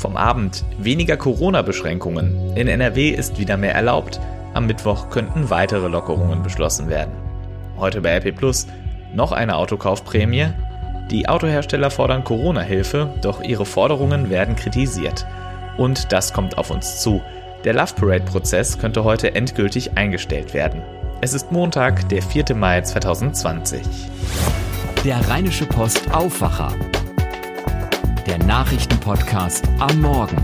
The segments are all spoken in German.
Vom Abend weniger Corona-Beschränkungen. In NRW ist wieder mehr erlaubt. Am Mittwoch könnten weitere Lockerungen beschlossen werden. Heute bei RP Plus noch eine Autokaufprämie. Die Autohersteller fordern Corona-Hilfe, doch ihre Forderungen werden kritisiert. Und das kommt auf uns zu. Der Love Parade-Prozess könnte heute endgültig eingestellt werden. Es ist Montag, der 4. Mai 2020. Der Rheinische Post Aufwacher der Nachrichtenpodcast am Morgen.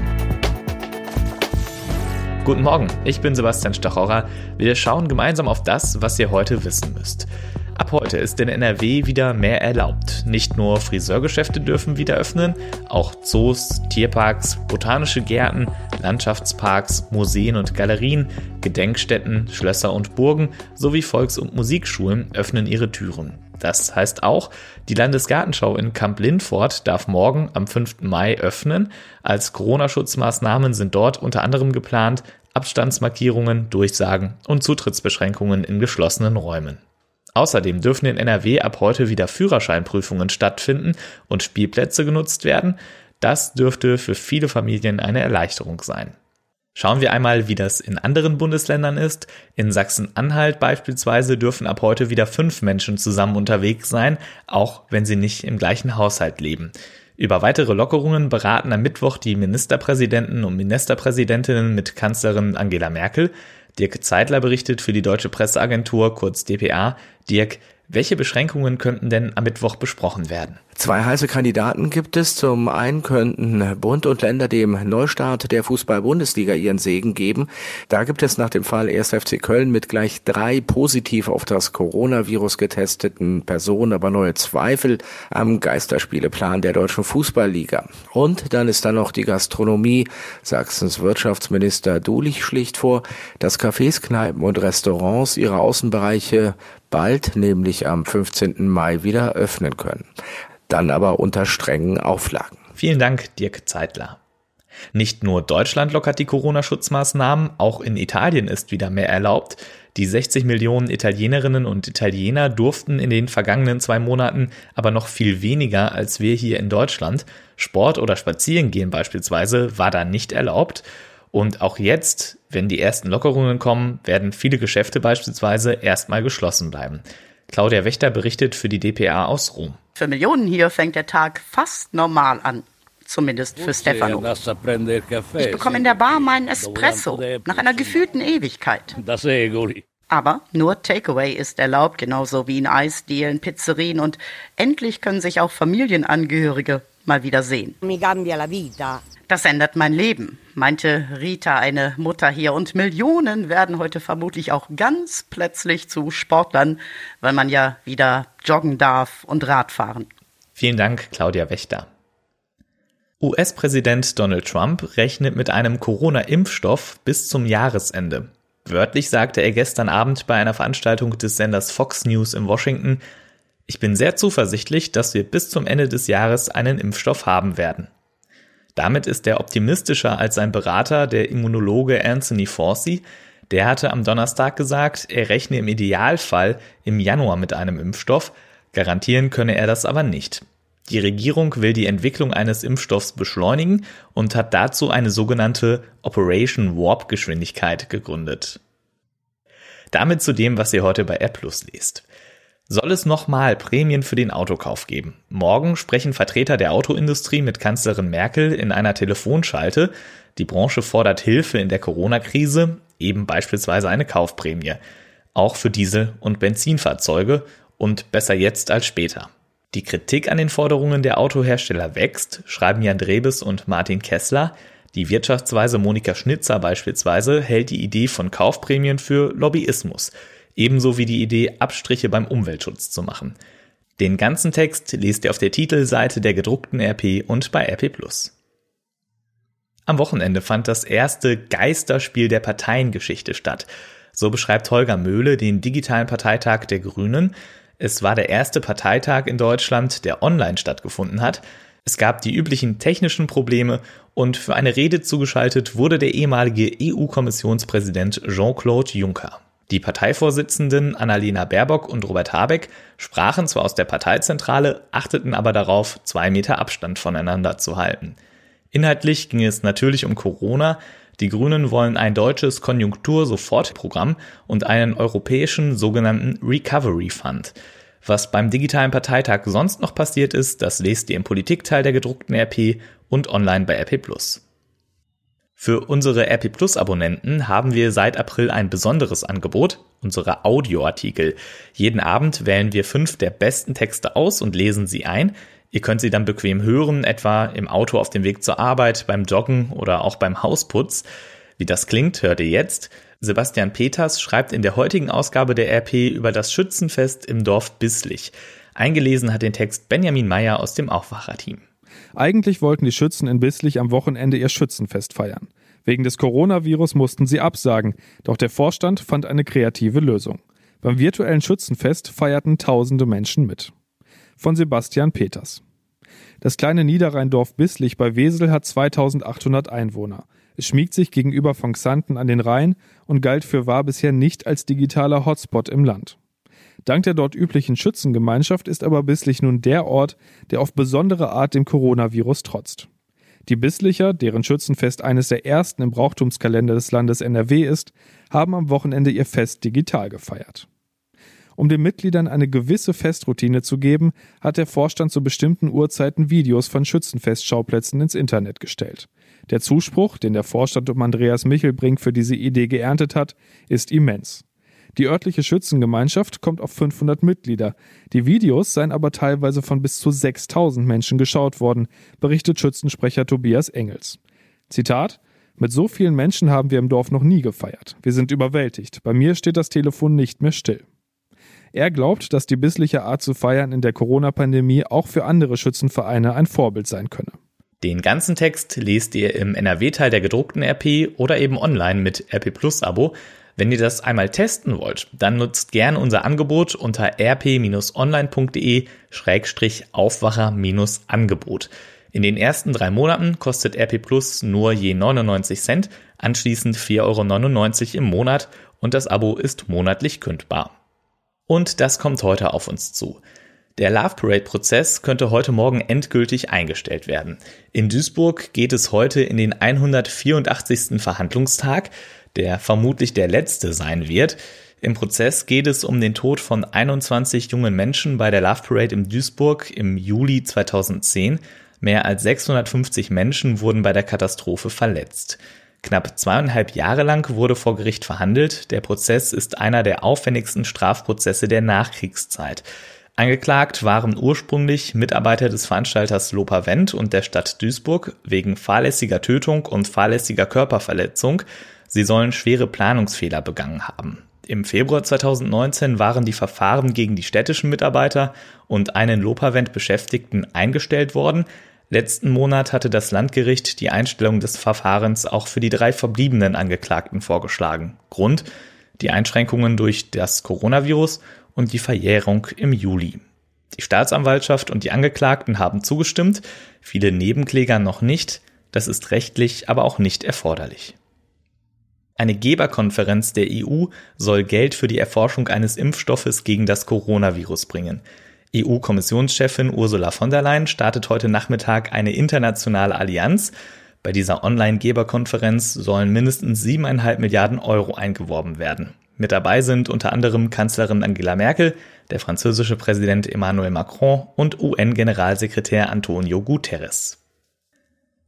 Guten Morgen, ich bin Sebastian Stachorra. Wir schauen gemeinsam auf das, was ihr heute wissen müsst. Ab heute ist in NRW wieder mehr erlaubt. Nicht nur Friseurgeschäfte dürfen wieder öffnen, auch Zoos, Tierparks, botanische Gärten, Landschaftsparks, Museen und Galerien, Gedenkstätten, Schlösser und Burgen sowie Volks- und Musikschulen öffnen ihre Türen. Das heißt auch, die Landesgartenschau in Kamp-Lindfort darf morgen am 5. Mai öffnen. Als Corona-Schutzmaßnahmen sind dort unter anderem geplant Abstandsmarkierungen, Durchsagen und Zutrittsbeschränkungen in geschlossenen Räumen. Außerdem dürfen in NRW ab heute wieder Führerscheinprüfungen stattfinden und Spielplätze genutzt werden. Das dürfte für viele Familien eine Erleichterung sein. Schauen wir einmal, wie das in anderen Bundesländern ist. In Sachsen-Anhalt beispielsweise dürfen ab heute wieder fünf Menschen zusammen unterwegs sein, auch wenn sie nicht im gleichen Haushalt leben. Über weitere Lockerungen beraten am Mittwoch die Ministerpräsidenten und Ministerpräsidentinnen mit Kanzlerin Angela Merkel. Dirk Zeitler berichtet für die Deutsche Presseagentur, kurz DPA. Dirk, welche Beschränkungen könnten denn am Mittwoch besprochen werden? Zwei heiße Kandidaten gibt es. Zum einen könnten Bund und Länder dem Neustart der Fußball-Bundesliga ihren Segen geben. Da gibt es nach dem Fall 1. FC Köln mit gleich drei positiv auf das Coronavirus getesteten Personen aber neue Zweifel am Geisterspieleplan der deutschen Fußballliga. Und dann ist da noch die Gastronomie. Sachsens Wirtschaftsminister Dulich schlicht vor, dass Cafés, Kneipen und Restaurants ihre Außenbereiche bald, nämlich am 15. Mai, wieder öffnen können dann aber unter strengen Auflagen. Vielen Dank, Dirk Zeitler. Nicht nur Deutschland lockert die Corona-Schutzmaßnahmen, auch in Italien ist wieder mehr erlaubt. Die 60 Millionen Italienerinnen und Italiener durften in den vergangenen zwei Monaten aber noch viel weniger als wir hier in Deutschland. Sport oder Spazierengehen beispielsweise war da nicht erlaubt. Und auch jetzt, wenn die ersten Lockerungen kommen, werden viele Geschäfte beispielsweise erstmal geschlossen bleiben. Claudia Wächter berichtet für die dpa aus Rom. Für Millionen hier fängt der Tag fast normal an. Zumindest für Stefano. Ich bekomme in der Bar meinen Espresso nach einer gefühlten Ewigkeit. Aber nur Takeaway ist erlaubt, genauso wie in Eisdielen, Pizzerien und endlich können sich auch Familienangehörige mal wieder sehen. Das ändert mein Leben, meinte Rita, eine Mutter hier. Und Millionen werden heute vermutlich auch ganz plötzlich zu Sportlern, weil man ja wieder joggen darf und Radfahren. Vielen Dank, Claudia Wächter. US-Präsident Donald Trump rechnet mit einem Corona-Impfstoff bis zum Jahresende. Wörtlich sagte er gestern Abend bei einer Veranstaltung des Senders Fox News in Washington, ich bin sehr zuversichtlich, dass wir bis zum Ende des Jahres einen Impfstoff haben werden. Damit ist er optimistischer als sein Berater, der Immunologe Anthony Fauci. Der hatte am Donnerstag gesagt, er rechne im Idealfall im Januar mit einem Impfstoff. Garantieren könne er das aber nicht. Die Regierung will die Entwicklung eines Impfstoffs beschleunigen und hat dazu eine sogenannte Operation Warp Geschwindigkeit gegründet. Damit zu dem, was ihr heute bei AirPlus lest soll es nochmal Prämien für den Autokauf geben. Morgen sprechen Vertreter der Autoindustrie mit Kanzlerin Merkel in einer Telefonschalte. Die Branche fordert Hilfe in der Corona-Krise, eben beispielsweise eine Kaufprämie. Auch für Diesel- und Benzinfahrzeuge und besser jetzt als später. Die Kritik an den Forderungen der Autohersteller wächst, schreiben Jan Drebes und Martin Kessler. Die Wirtschaftsweise Monika Schnitzer beispielsweise hält die Idee von Kaufprämien für Lobbyismus ebenso wie die Idee, Abstriche beim Umweltschutz zu machen. Den ganzen Text lest ihr auf der Titelseite der gedruckten RP und bei RP+. Am Wochenende fand das erste Geisterspiel der Parteiengeschichte statt. So beschreibt Holger Möhle den digitalen Parteitag der Grünen. Es war der erste Parteitag in Deutschland, der online stattgefunden hat. Es gab die üblichen technischen Probleme und für eine Rede zugeschaltet wurde der ehemalige EU-Kommissionspräsident Jean-Claude Juncker. Die Parteivorsitzenden Annalena Baerbock und Robert Habeck sprachen zwar aus der Parteizentrale, achteten aber darauf, zwei Meter Abstand voneinander zu halten. Inhaltlich ging es natürlich um Corona. Die Grünen wollen ein deutsches Konjunktur-Sofortprogramm und einen europäischen sogenannten Recovery Fund. Was beim digitalen Parteitag sonst noch passiert ist, das lest ihr im Politikteil der gedruckten RP und online bei RP. Für unsere RP Plus Abonnenten haben wir seit April ein besonderes Angebot, unsere Audioartikel. Jeden Abend wählen wir fünf der besten Texte aus und lesen sie ein. Ihr könnt sie dann bequem hören, etwa im Auto auf dem Weg zur Arbeit, beim Joggen oder auch beim Hausputz. Wie das klingt, hört ihr jetzt. Sebastian Peters schreibt in der heutigen Ausgabe der RP über das Schützenfest im Dorf Bisslich. Eingelesen hat den Text Benjamin Meyer aus dem Aufwacherteam. Eigentlich wollten die Schützen in Bisslich am Wochenende ihr Schützenfest feiern. Wegen des Coronavirus mussten sie absagen, doch der Vorstand fand eine kreative Lösung. Beim virtuellen Schützenfest feierten tausende Menschen mit. Von Sebastian Peters. Das kleine Niederrheindorf Bisslich bei Wesel hat 2800 Einwohner. Es schmiegt sich gegenüber von Xanten an den Rhein und galt für wahr bisher nicht als digitaler Hotspot im Land. Dank der dort üblichen Schützengemeinschaft ist aber Bisslich nun der Ort, der auf besondere Art dem Coronavirus trotzt. Die Bisslicher, deren Schützenfest eines der ersten im Brauchtumskalender des Landes NRW ist, haben am Wochenende ihr Fest digital gefeiert. Um den Mitgliedern eine gewisse Festroutine zu geben, hat der Vorstand zu bestimmten Uhrzeiten Videos von Schützenfestschauplätzen ins Internet gestellt. Der Zuspruch, den der Vorstand um Andreas Michelbrink für diese Idee geerntet hat, ist immens. Die örtliche Schützengemeinschaft kommt auf 500 Mitglieder. Die Videos seien aber teilweise von bis zu 6000 Menschen geschaut worden, berichtet Schützensprecher Tobias Engels. Zitat mit so vielen Menschen haben wir im Dorf noch nie gefeiert. Wir sind überwältigt. Bei mir steht das Telefon nicht mehr still. Er glaubt, dass die bissliche Art zu feiern in der Corona-Pandemie auch für andere Schützenvereine ein Vorbild sein könne. Den ganzen Text lest ihr im NRW-Teil der gedruckten RP oder eben online mit RP Plus Abo. Wenn ihr das einmal testen wollt, dann nutzt gern unser Angebot unter rp-online.de-aufwacher-angebot. In den ersten drei Monaten kostet RP Plus nur je 99 Cent, anschließend 4,99 Euro im Monat und das Abo ist monatlich kündbar. Und das kommt heute auf uns zu. Der Love Parade Prozess könnte heute Morgen endgültig eingestellt werden. In Duisburg geht es heute in den 184. Verhandlungstag der vermutlich der letzte sein wird. Im Prozess geht es um den Tod von 21 jungen Menschen bei der Love Parade in Duisburg im Juli 2010. Mehr als 650 Menschen wurden bei der Katastrophe verletzt. Knapp zweieinhalb Jahre lang wurde vor Gericht verhandelt. Der Prozess ist einer der aufwendigsten Strafprozesse der Nachkriegszeit. Angeklagt waren ursprünglich Mitarbeiter des Veranstalters Lopa Wendt und der Stadt Duisburg wegen fahrlässiger Tötung und fahrlässiger Körperverletzung. Sie sollen schwere Planungsfehler begangen haben. Im Februar 2019 waren die Verfahren gegen die städtischen Mitarbeiter und einen Lopavent Beschäftigten eingestellt worden. Letzten Monat hatte das Landgericht die Einstellung des Verfahrens auch für die drei verbliebenen Angeklagten vorgeschlagen. Grund die Einschränkungen durch das Coronavirus und die Verjährung im Juli. Die Staatsanwaltschaft und die Angeklagten haben zugestimmt, viele Nebenkläger noch nicht. Das ist rechtlich aber auch nicht erforderlich. Eine Geberkonferenz der EU soll Geld für die Erforschung eines Impfstoffes gegen das Coronavirus bringen. EU-Kommissionschefin Ursula von der Leyen startet heute Nachmittag eine internationale Allianz. Bei dieser Online-Geberkonferenz sollen mindestens siebeneinhalb Milliarden Euro eingeworben werden. Mit dabei sind unter anderem Kanzlerin Angela Merkel, der französische Präsident Emmanuel Macron und UN-Generalsekretär Antonio Guterres.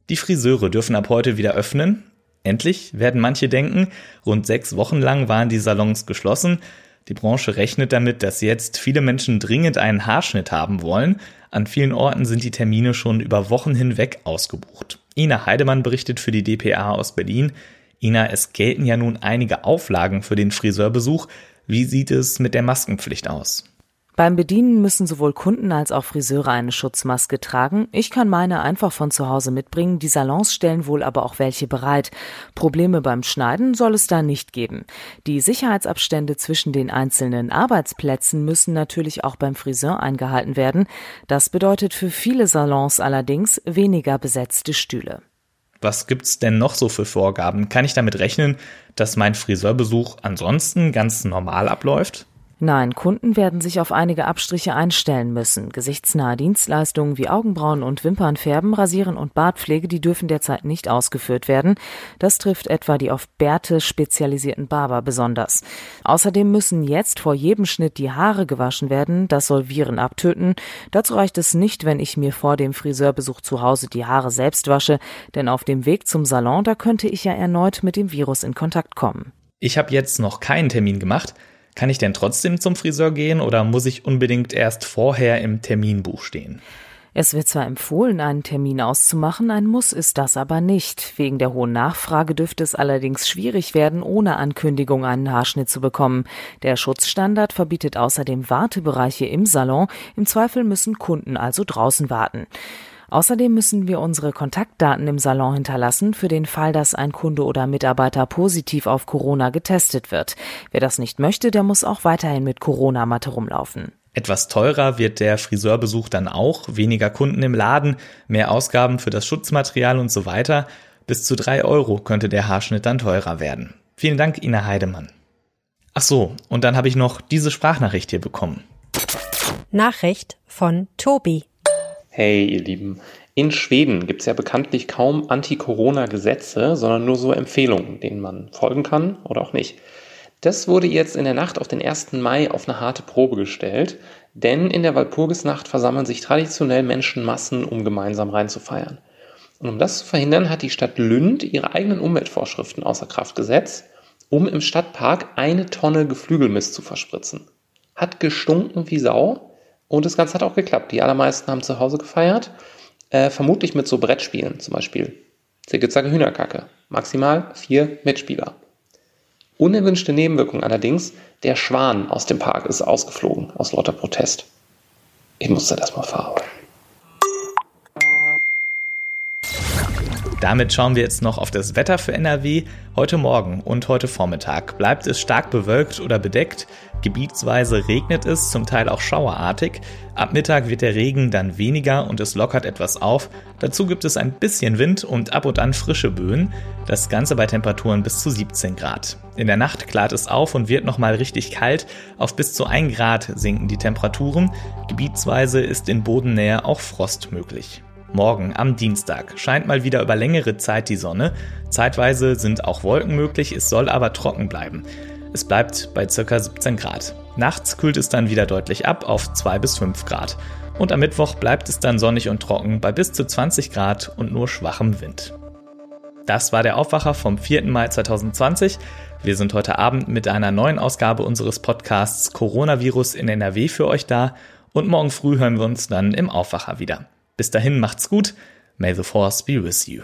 Die Friseure dürfen ab heute wieder öffnen. Endlich, werden manche denken, rund sechs Wochen lang waren die Salons geschlossen. Die Branche rechnet damit, dass jetzt viele Menschen dringend einen Haarschnitt haben wollen. An vielen Orten sind die Termine schon über Wochen hinweg ausgebucht. Ina Heidemann berichtet für die DPA aus Berlin. Ina, es gelten ja nun einige Auflagen für den Friseurbesuch. Wie sieht es mit der Maskenpflicht aus? Beim Bedienen müssen sowohl Kunden als auch Friseure eine Schutzmaske tragen. Ich kann meine einfach von zu Hause mitbringen. Die Salons stellen wohl aber auch welche bereit. Probleme beim Schneiden soll es da nicht geben. Die Sicherheitsabstände zwischen den einzelnen Arbeitsplätzen müssen natürlich auch beim Friseur eingehalten werden. Das bedeutet für viele Salons allerdings weniger besetzte Stühle. Was gibt's denn noch so für Vorgaben? Kann ich damit rechnen, dass mein Friseurbesuch ansonsten ganz normal abläuft? Nein, Kunden werden sich auf einige Abstriche einstellen müssen. Gesichtsnahe Dienstleistungen wie Augenbrauen und Wimpernfärben, Rasieren und Bartpflege, die dürfen derzeit nicht ausgeführt werden. Das trifft etwa die auf Bärte spezialisierten Barber besonders. Außerdem müssen jetzt vor jedem Schnitt die Haare gewaschen werden. Das soll Viren abtöten. Dazu reicht es nicht, wenn ich mir vor dem Friseurbesuch zu Hause die Haare selbst wasche, denn auf dem Weg zum Salon, da könnte ich ja erneut mit dem Virus in Kontakt kommen. Ich habe jetzt noch keinen Termin gemacht. Kann ich denn trotzdem zum Friseur gehen oder muss ich unbedingt erst vorher im Terminbuch stehen? Es wird zwar empfohlen, einen Termin auszumachen, ein Muss ist das aber nicht. Wegen der hohen Nachfrage dürfte es allerdings schwierig werden, ohne Ankündigung einen Haarschnitt zu bekommen. Der Schutzstandard verbietet außerdem Wartebereiche im Salon. Im Zweifel müssen Kunden also draußen warten. Außerdem müssen wir unsere Kontaktdaten im Salon hinterlassen für den Fall, dass ein Kunde oder Mitarbeiter positiv auf Corona getestet wird. Wer das nicht möchte, der muss auch weiterhin mit Corona-Matte rumlaufen. Etwas teurer wird der Friseurbesuch dann auch, weniger Kunden im Laden, mehr Ausgaben für das Schutzmaterial und so weiter. Bis zu drei Euro könnte der Haarschnitt dann teurer werden. Vielen Dank, Ina Heidemann. Ach so, und dann habe ich noch diese Sprachnachricht hier bekommen. Nachricht von Tobi. Hey, ihr Lieben. In Schweden gibt es ja bekanntlich kaum Anti-Corona-Gesetze, sondern nur so Empfehlungen, denen man folgen kann oder auch nicht. Das wurde jetzt in der Nacht auf den 1. Mai auf eine harte Probe gestellt, denn in der Walpurgisnacht versammeln sich traditionell Menschenmassen, um gemeinsam reinzufeiern. Und um das zu verhindern, hat die Stadt Lünd ihre eigenen Umweltvorschriften außer Kraft gesetzt, um im Stadtpark eine Tonne Geflügelmist zu verspritzen. Hat gestunken wie Sau, und das Ganze hat auch geklappt. Die allermeisten haben zu Hause gefeiert. Äh, vermutlich mit so Brettspielen, zum Beispiel Zicke Zacke Hühnerkacke. Maximal vier Mitspieler. Unerwünschte Nebenwirkung allerdings, der Schwan aus dem Park ist ausgeflogen, aus lauter Protest. Ich musste das mal verarbeiten. Damit schauen wir jetzt noch auf das Wetter für NRW. Heute Morgen und heute Vormittag bleibt es stark bewölkt oder bedeckt. Gebietsweise regnet es, zum Teil auch schauerartig. Ab Mittag wird der Regen dann weniger und es lockert etwas auf. Dazu gibt es ein bisschen Wind und ab und an frische Böen. Das Ganze bei Temperaturen bis zu 17 Grad. In der Nacht klart es auf und wird nochmal richtig kalt. Auf bis zu 1 Grad sinken die Temperaturen. Gebietsweise ist in Bodennähe auch Frost möglich. Morgen am Dienstag scheint mal wieder über längere Zeit die Sonne. Zeitweise sind auch Wolken möglich, es soll aber trocken bleiben. Es bleibt bei ca. 17 Grad. Nachts kühlt es dann wieder deutlich ab auf 2 bis 5 Grad. Und am Mittwoch bleibt es dann sonnig und trocken bei bis zu 20 Grad und nur schwachem Wind. Das war der Aufwacher vom 4. Mai 2020. Wir sind heute Abend mit einer neuen Ausgabe unseres Podcasts Coronavirus in NRW für euch da und morgen früh hören wir uns dann im Aufwacher wieder. Bis dahin macht's gut. May the Force be with you.